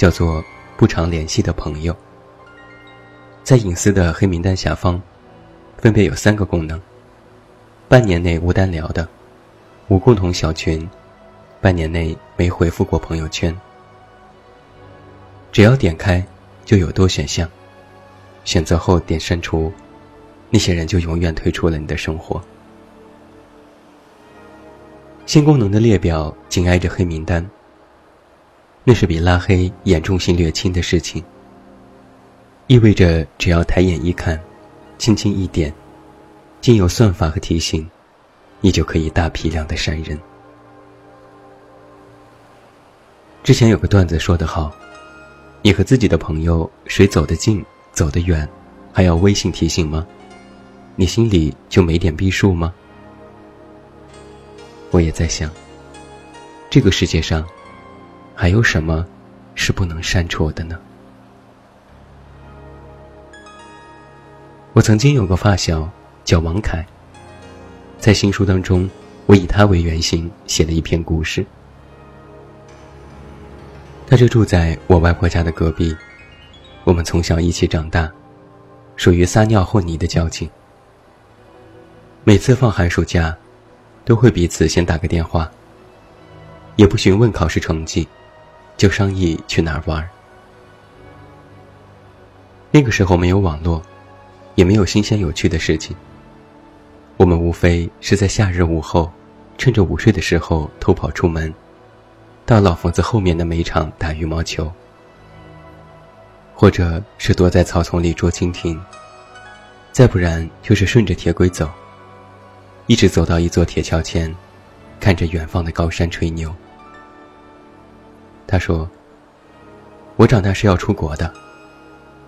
叫做不常联系的朋友，在隐私的黑名单下方，分别有三个功能：半年内无单聊的，无共同小群，半年内没回复过朋友圈。只要点开，就有多选项，选择后点删除，那些人就永远退出了你的生活。新功能的列表紧挨着黑名单。那是比拉黑严重性略轻的事情，意味着只要抬眼一看，轻轻一点，经有算法和提醒，你就可以大批量的删人。之前有个段子说得好，你和自己的朋友谁走得近、走得远，还要微信提醒吗？你心里就没点逼数吗？我也在想，这个世界上。还有什么是不能删除的呢？我曾经有个发小叫王凯，在新书当中，我以他为原型写了一篇故事。他就住在我外婆家的隔壁，我们从小一起长大，属于撒尿和泥的交情。每次放寒暑假，都会彼此先打个电话，也不询问考试成绩。就商议去哪儿玩。那个时候没有网络，也没有新鲜有趣的事情。我们无非是在夏日午后，趁着午睡的时候偷跑出门，到老房子后面的煤场打羽毛球，或者是躲在草丛里捉蜻蜓，再不然就是顺着铁轨走，一直走到一座铁桥前，看着远方的高山吹牛。他说：“我长大是要出国的。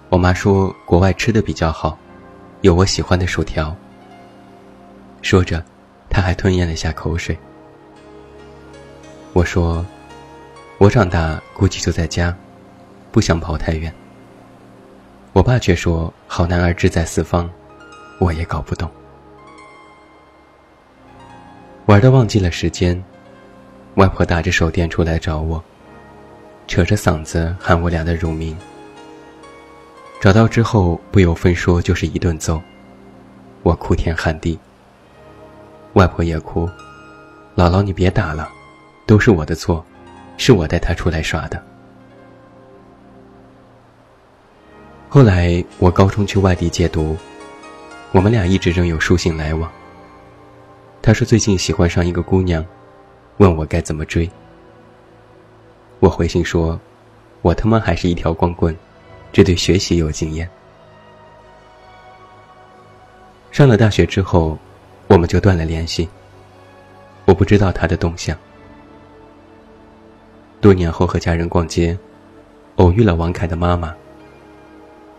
我妈说国外吃的比较好，有我喜欢的薯条。”说着，他还吞咽了下口水。我说：“我长大估计就在家，不想跑太远。”我爸却说：“好男儿志在四方。”我也搞不懂。玩的忘记了时间，外婆打着手电出来找我。扯着嗓子喊我俩的乳名，找到之后不由分说就是一顿揍，我哭天喊地，外婆也哭，姥姥你别打了，都是我的错，是我带他出来耍的。后来我高中去外地借读，我们俩一直仍有书信来往。他说最近喜欢上一个姑娘，问我该怎么追。我回信说：“我他妈还是一条光棍，只对学习有经验。”上了大学之后，我们就断了联系。我不知道他的动向。多年后和家人逛街，偶遇了王凯的妈妈。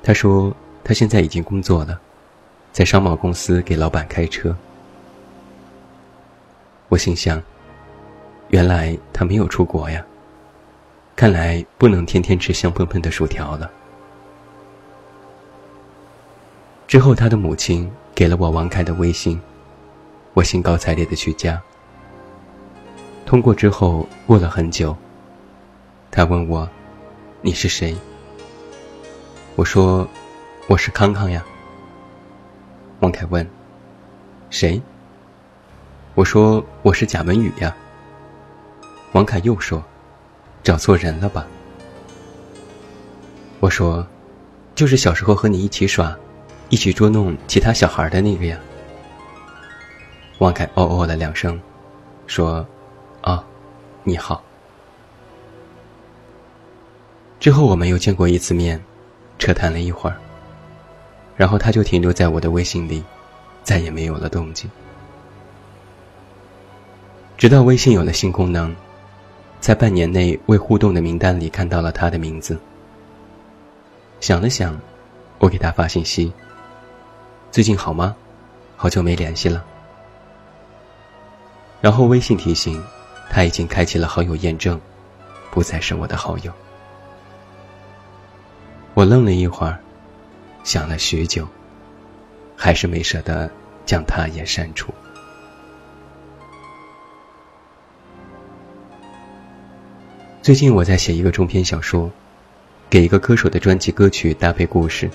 他说他现在已经工作了，在商贸公司给老板开车。我心想：原来他没有出国呀。看来不能天天吃香喷喷的薯条了。之后，他的母亲给了我王凯的微信，我兴高采烈的去加。通过之后，过了很久，他问我：“你是谁？”我说：“我是康康呀。”王凯问：“谁？”我说：“我是贾文宇呀。”王凯又说。找错人了吧？我说，就是小时候和你一起耍，一起捉弄其他小孩的那个呀。王凯哦哦了两声，说：“啊，你好。”之后我们又见过一次面，扯谈了一会儿，然后他就停留在我的微信里，再也没有了动静。直到微信有了新功能。在半年内未互动的名单里看到了他的名字。想了想，我给他发信息：“最近好吗？好久没联系了。”然后微信提醒，他已经开启了好友验证，不再是我的好友。我愣了一会儿，想了许久，还是没舍得将他也删除。最近我在写一个中篇小说，给一个歌手的专辑歌曲搭配故事。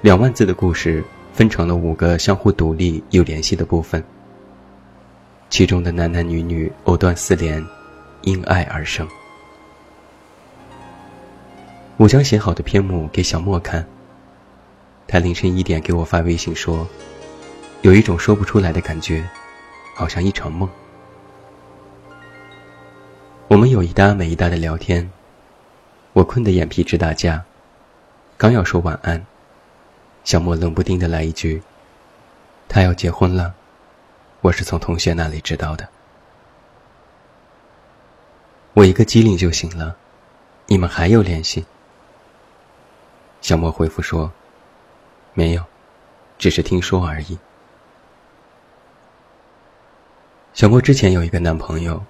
两万字的故事分成了五个相互独立又联系的部分。其中的男男女女藕断丝连，因爱而生。我将写好的篇目给小莫看。他凌晨一点给我发微信说，有一种说不出来的感觉，好像一场梦。我们有一搭没一搭的聊天，我困得眼皮直打架，刚要说晚安，小莫冷不丁的来一句：“他要结婚了。”我是从同学那里知道的。我一个机灵就行了，你们还有联系？小莫回复说：“没有，只是听说而已。”小莫之前有一个男朋友。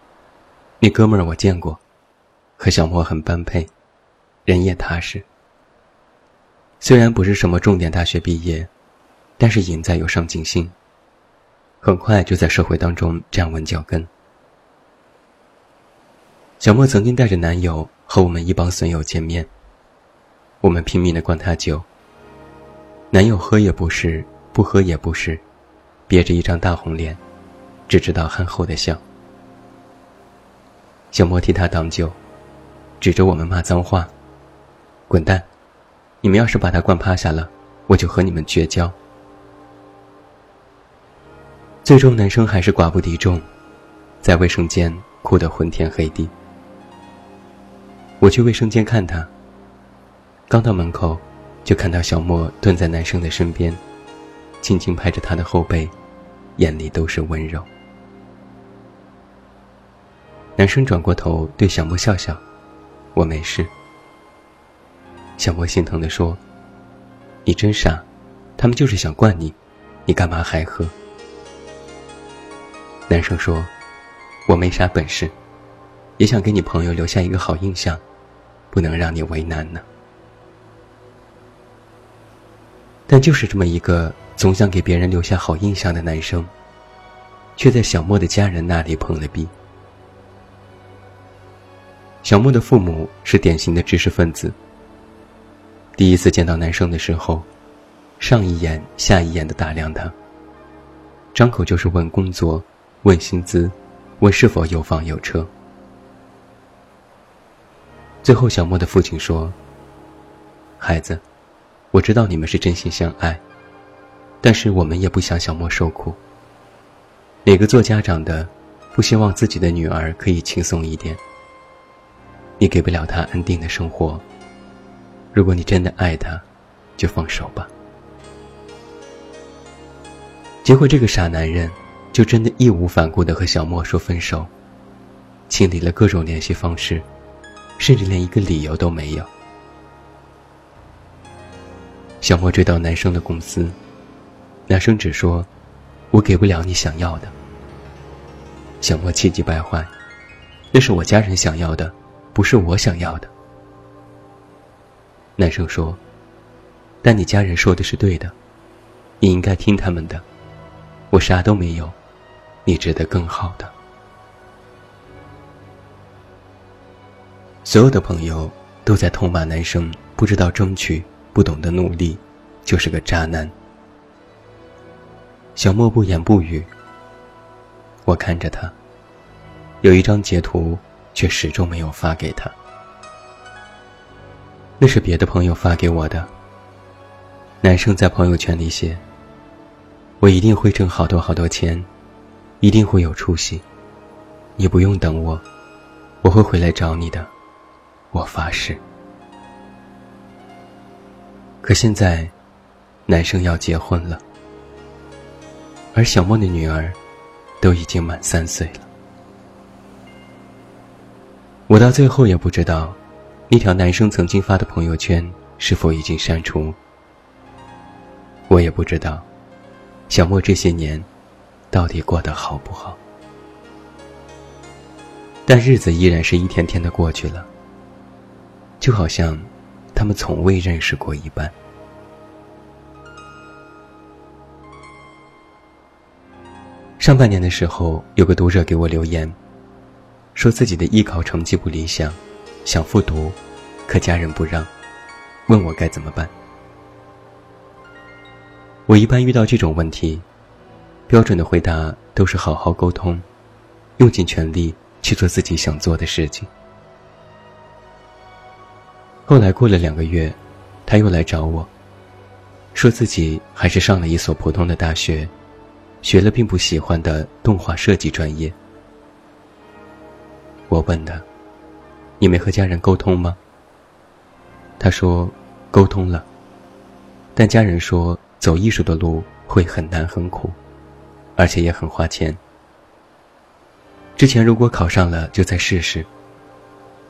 那哥们儿我见过，和小莫很般配，人也踏实。虽然不是什么重点大学毕业，但是赢在有上进心。很快就在社会当中站稳脚跟。小莫曾经带着男友和我们一帮损友见面，我们拼命的灌他酒。男友喝也不是，不喝也不是，憋着一张大红脸，只知道憨厚的笑。小莫替他挡酒，指着我们骂脏话：“滚蛋！你们要是把他灌趴下了，我就和你们绝交。”最终，男生还是寡不敌众，在卫生间哭得昏天黑地。我去卫生间看他，刚到门口，就看到小莫蹲在男生的身边，轻轻拍着他的后背，眼里都是温柔。男生转过头对小莫笑笑：“我没事。”小莫心疼地说：“你真傻，他们就是想灌你，你干嘛还喝？”男生说：“我没啥本事，也想给你朋友留下一个好印象，不能让你为难呢。”但就是这么一个总想给别人留下好印象的男生，却在小莫的家人那里碰了壁。小莫的父母是典型的知识分子。第一次见到男生的时候，上一眼下一眼的打量他，张口就是问工作、问薪资、问是否有房有车。最后，小莫的父亲说：“孩子，我知道你们是真心相爱，但是我们也不想小莫受苦。哪个做家长的，不希望自己的女儿可以轻松一点？”你给不了他安定的生活。如果你真的爱他，就放手吧。结果这个傻男人就真的义无反顾的和小莫说分手，清理了各种联系方式，甚至连一个理由都没有。小莫追到男生的公司，男生只说：“我给不了你想要的。”小莫气急败坏：“那是我家人想要的。”不是我想要的。男生说：“但你家人说的是对的，你应该听他们的。我啥都没有，你值得更好的。”所有的朋友都在痛骂男生不知道争取，不懂得努力，就是个渣男。小莫不言不语。我看着他，有一张截图。却始终没有发给他。那是别的朋友发给我的。男生在朋友圈里写：“我一定会挣好多好多钱，一定会有出息。你不用等我，我会回来找你的，我发誓。”可现在，男生要结婚了，而小莫的女儿都已经满三岁了。我到最后也不知道，那条男生曾经发的朋友圈是否已经删除。我也不知道，小莫这些年到底过得好不好。但日子依然是一天天的过去了，就好像他们从未认识过一般。上半年的时候，有个读者给我留言。说自己的艺考成绩不理想，想复读，可家人不让，问我该怎么办。我一般遇到这种问题，标准的回答都是好好沟通，用尽全力去做自己想做的事情。后来过了两个月，他又来找我，说自己还是上了一所普通的大学，学了并不喜欢的动画设计专业。我问他：“你没和家人沟通吗？”他说：“沟通了，但家人说走艺术的路会很难很苦，而且也很花钱。之前如果考上了就再试试，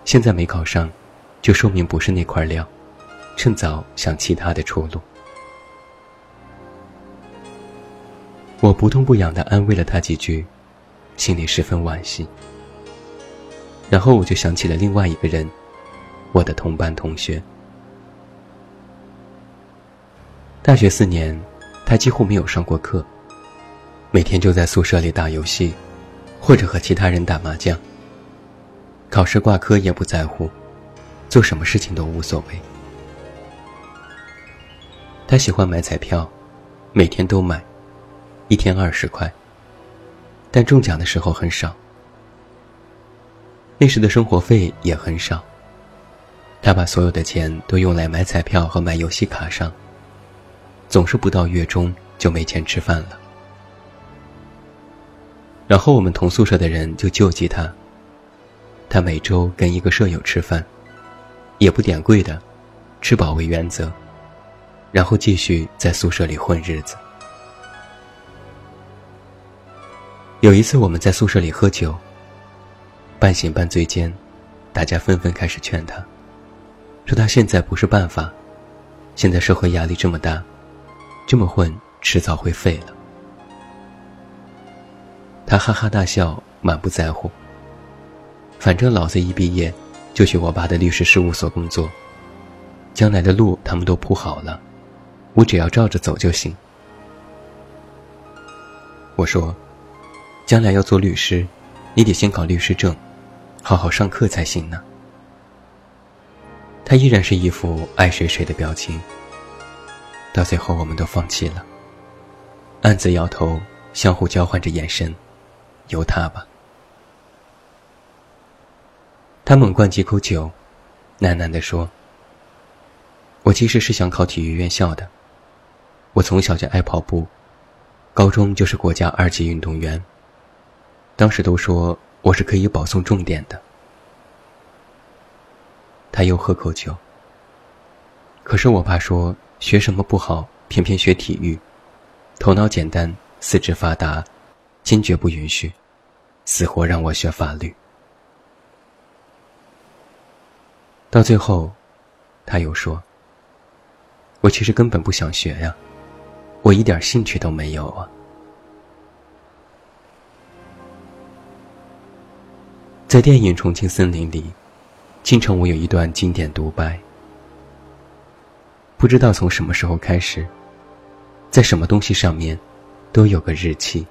现在没考上，就说明不是那块料，趁早想其他的出路。”我不痛不痒的安慰了他几句，心里十分惋惜。然后我就想起了另外一个人，我的同班同学。大学四年，他几乎没有上过课，每天就在宿舍里打游戏，或者和其他人打麻将。考试挂科也不在乎，做什么事情都无所谓。他喜欢买彩票，每天都买，一天二十块，但中奖的时候很少。那时的生活费也很少。他把所有的钱都用来买彩票和买游戏卡上。总是不到月中就没钱吃饭了。然后我们同宿舍的人就救济他。他每周跟一个舍友吃饭，也不点贵的，吃饱为原则，然后继续在宿舍里混日子。有一次我们在宿舍里喝酒。半醒半醉间，大家纷纷开始劝他，说他现在不是办法，现在社会压力这么大，这么混迟早会废了。他哈哈大笑，满不在乎。反正老子一毕业就去我爸的律师事务所工作，将来的路他们都铺好了，我只要照着走就行。我说，将来要做律师，你得先考律师证。好好上课才行呢。他依然是一副爱谁谁的表情。到最后，我们都放弃了，暗自摇头，相互交换着眼神，由他吧。他猛灌几口酒，喃喃地说：“我其实是想考体育院校的。我从小就爱跑步，高中就是国家二级运动员。当时都说。”我是可以保送重点的。他又喝口酒。可是我爸说学什么不好，偏偏学体育，头脑简单，四肢发达，坚决不允许，死活让我学法律。到最后，他又说：“我其实根本不想学呀，我一点兴趣都没有啊。”在电影《重庆森林》里，金城武有一段经典独白。不知道从什么时候开始，在什么东西上面，都有个日期。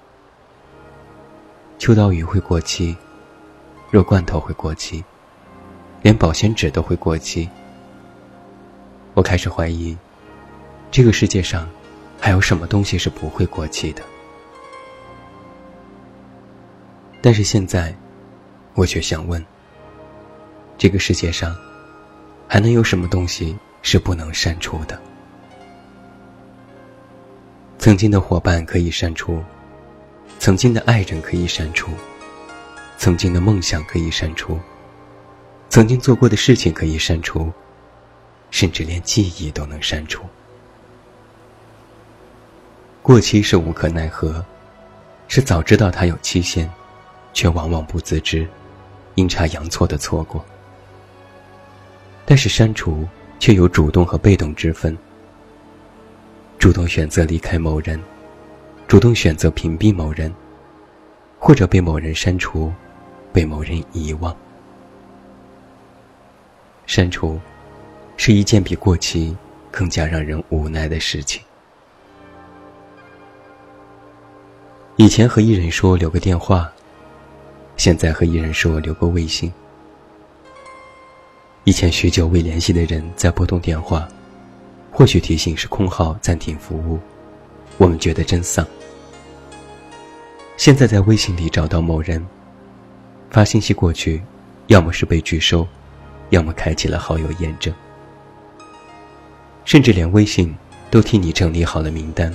秋刀鱼会过期，肉罐头会过期，连保鲜纸都会过期。我开始怀疑，这个世界上，还有什么东西是不会过期的？但是现在。我却想问：这个世界上，还能有什么东西是不能删除的？曾经的伙伴可以删除，曾经的爱人可以删除，曾经的梦想可以删除，曾经做过的事情可以删除，甚至连记忆都能删除。过期是无可奈何，是早知道它有期限，却往往不自知。阴差阳错的错过。但是删除却有主动和被动之分。主动选择离开某人，主动选择屏蔽某人，或者被某人删除，被某人遗忘。删除，是一件比过期更加让人无奈的事情。以前和艺人说留个电话，现在和艺人说留个微信。以前许久未联系的人在拨通电话，或许提醒是空号暂停服务，我们觉得真丧。现在在微信里找到某人，发信息过去，要么是被拒收，要么开启了好友验证，甚至连微信都替你整理好了名单，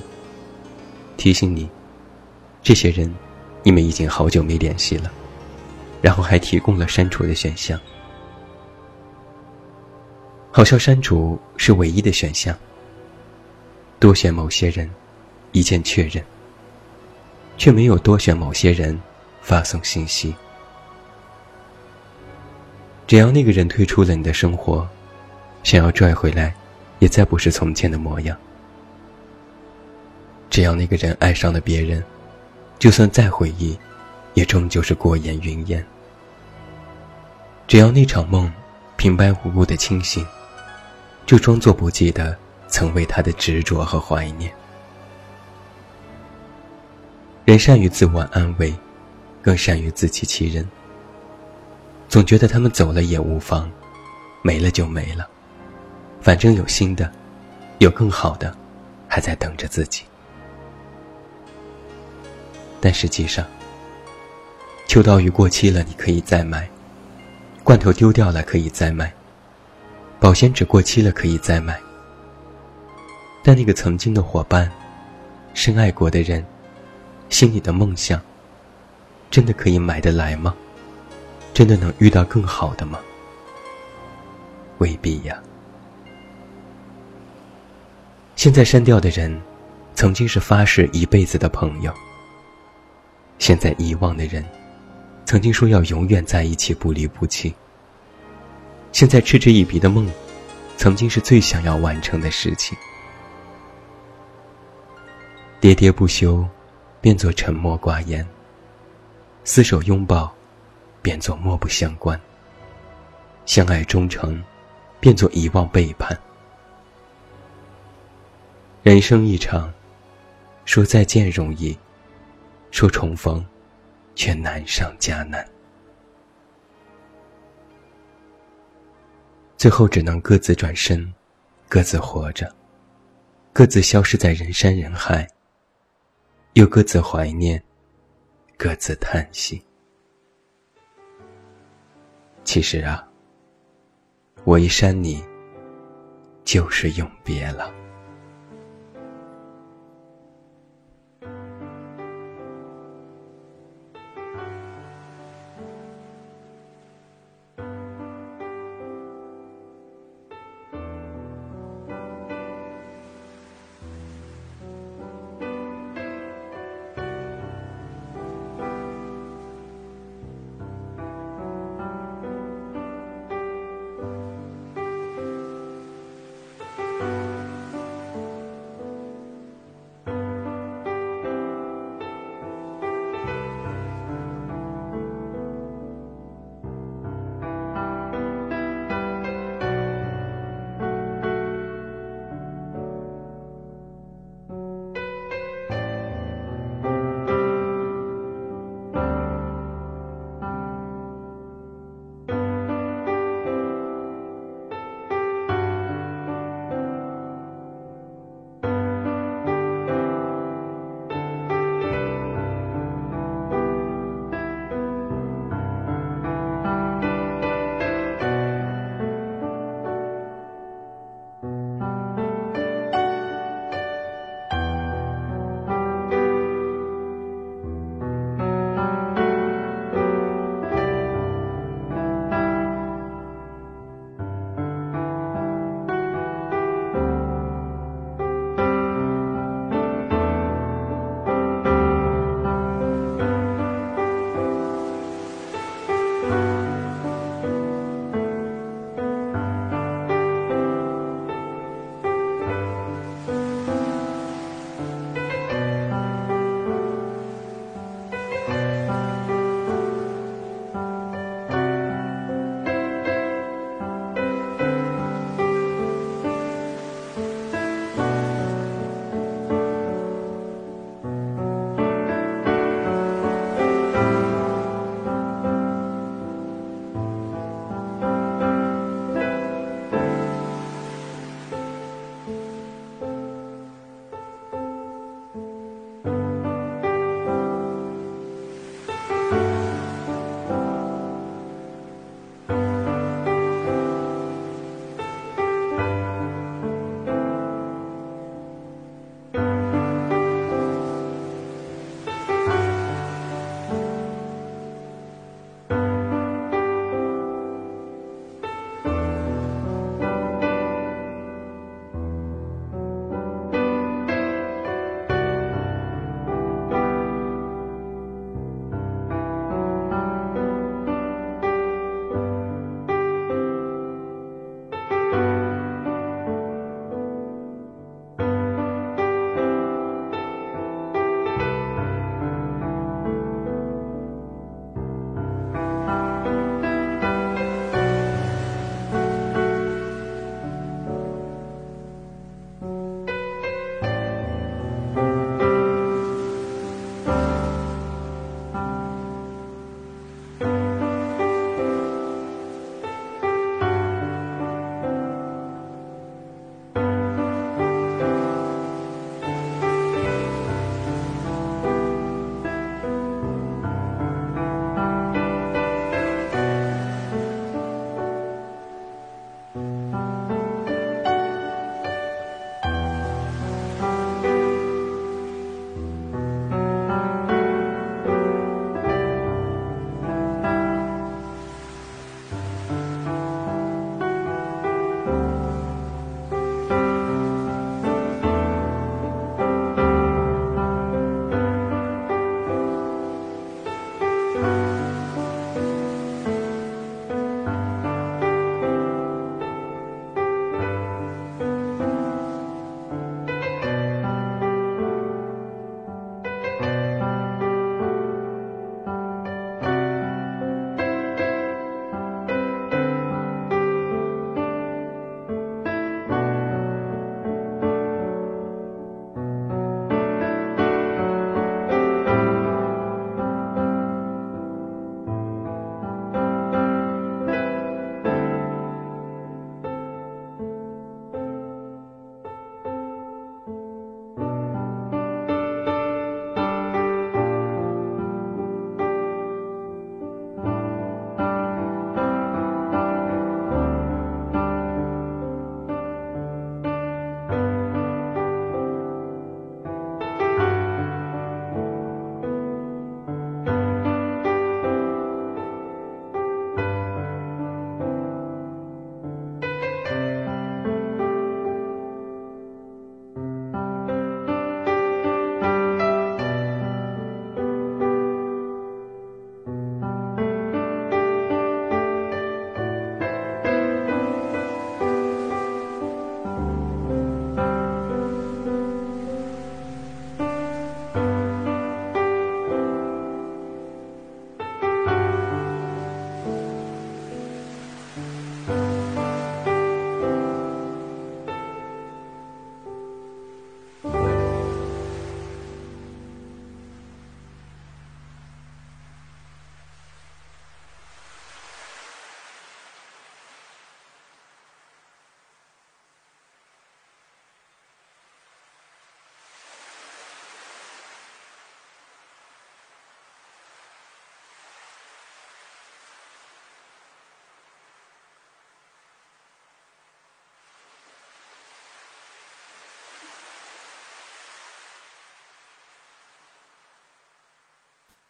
提醒你。这些人，你们已经好久没联系了，然后还提供了删除的选项。好像删除是唯一的选项。多选某些人，一键确认，却没有多选某些人，发送信息。只要那个人退出了你的生活，想要拽回来，也再不是从前的模样。只要那个人爱上了别人。就算再回忆，也终究是过眼云烟。只要那场梦平白无故的清醒，就装作不记得曾为他的执着和怀念。人善于自我安慰，更善于自欺欺人。总觉得他们走了也无妨，没了就没了，反正有新的，有更好的，还在等着自己。但实际上，秋刀鱼过期了，你可以再买；罐头丢掉了，可以再买；保鲜纸过期了，可以再买。但那个曾经的伙伴、深爱过的人、心里的梦想，真的可以买得来吗？真的能遇到更好的吗？未必呀。现在删掉的人，曾经是发誓一辈子的朋友。现在遗忘的人，曾经说要永远在一起不离不弃。现在嗤之以鼻的梦，曾经是最想要完成的事情。喋喋不休，变作沉默寡言；厮守拥抱，变作漠不相关；相爱忠诚，变作遗忘背叛。人生一场，说再见容易。说重逢，却难上加难，最后只能各自转身，各自活着，各自消失在人山人海，又各自怀念，各自叹息。其实啊，我一删你，就是永别了。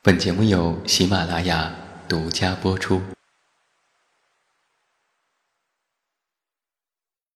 本节目由喜马拉雅独家播出。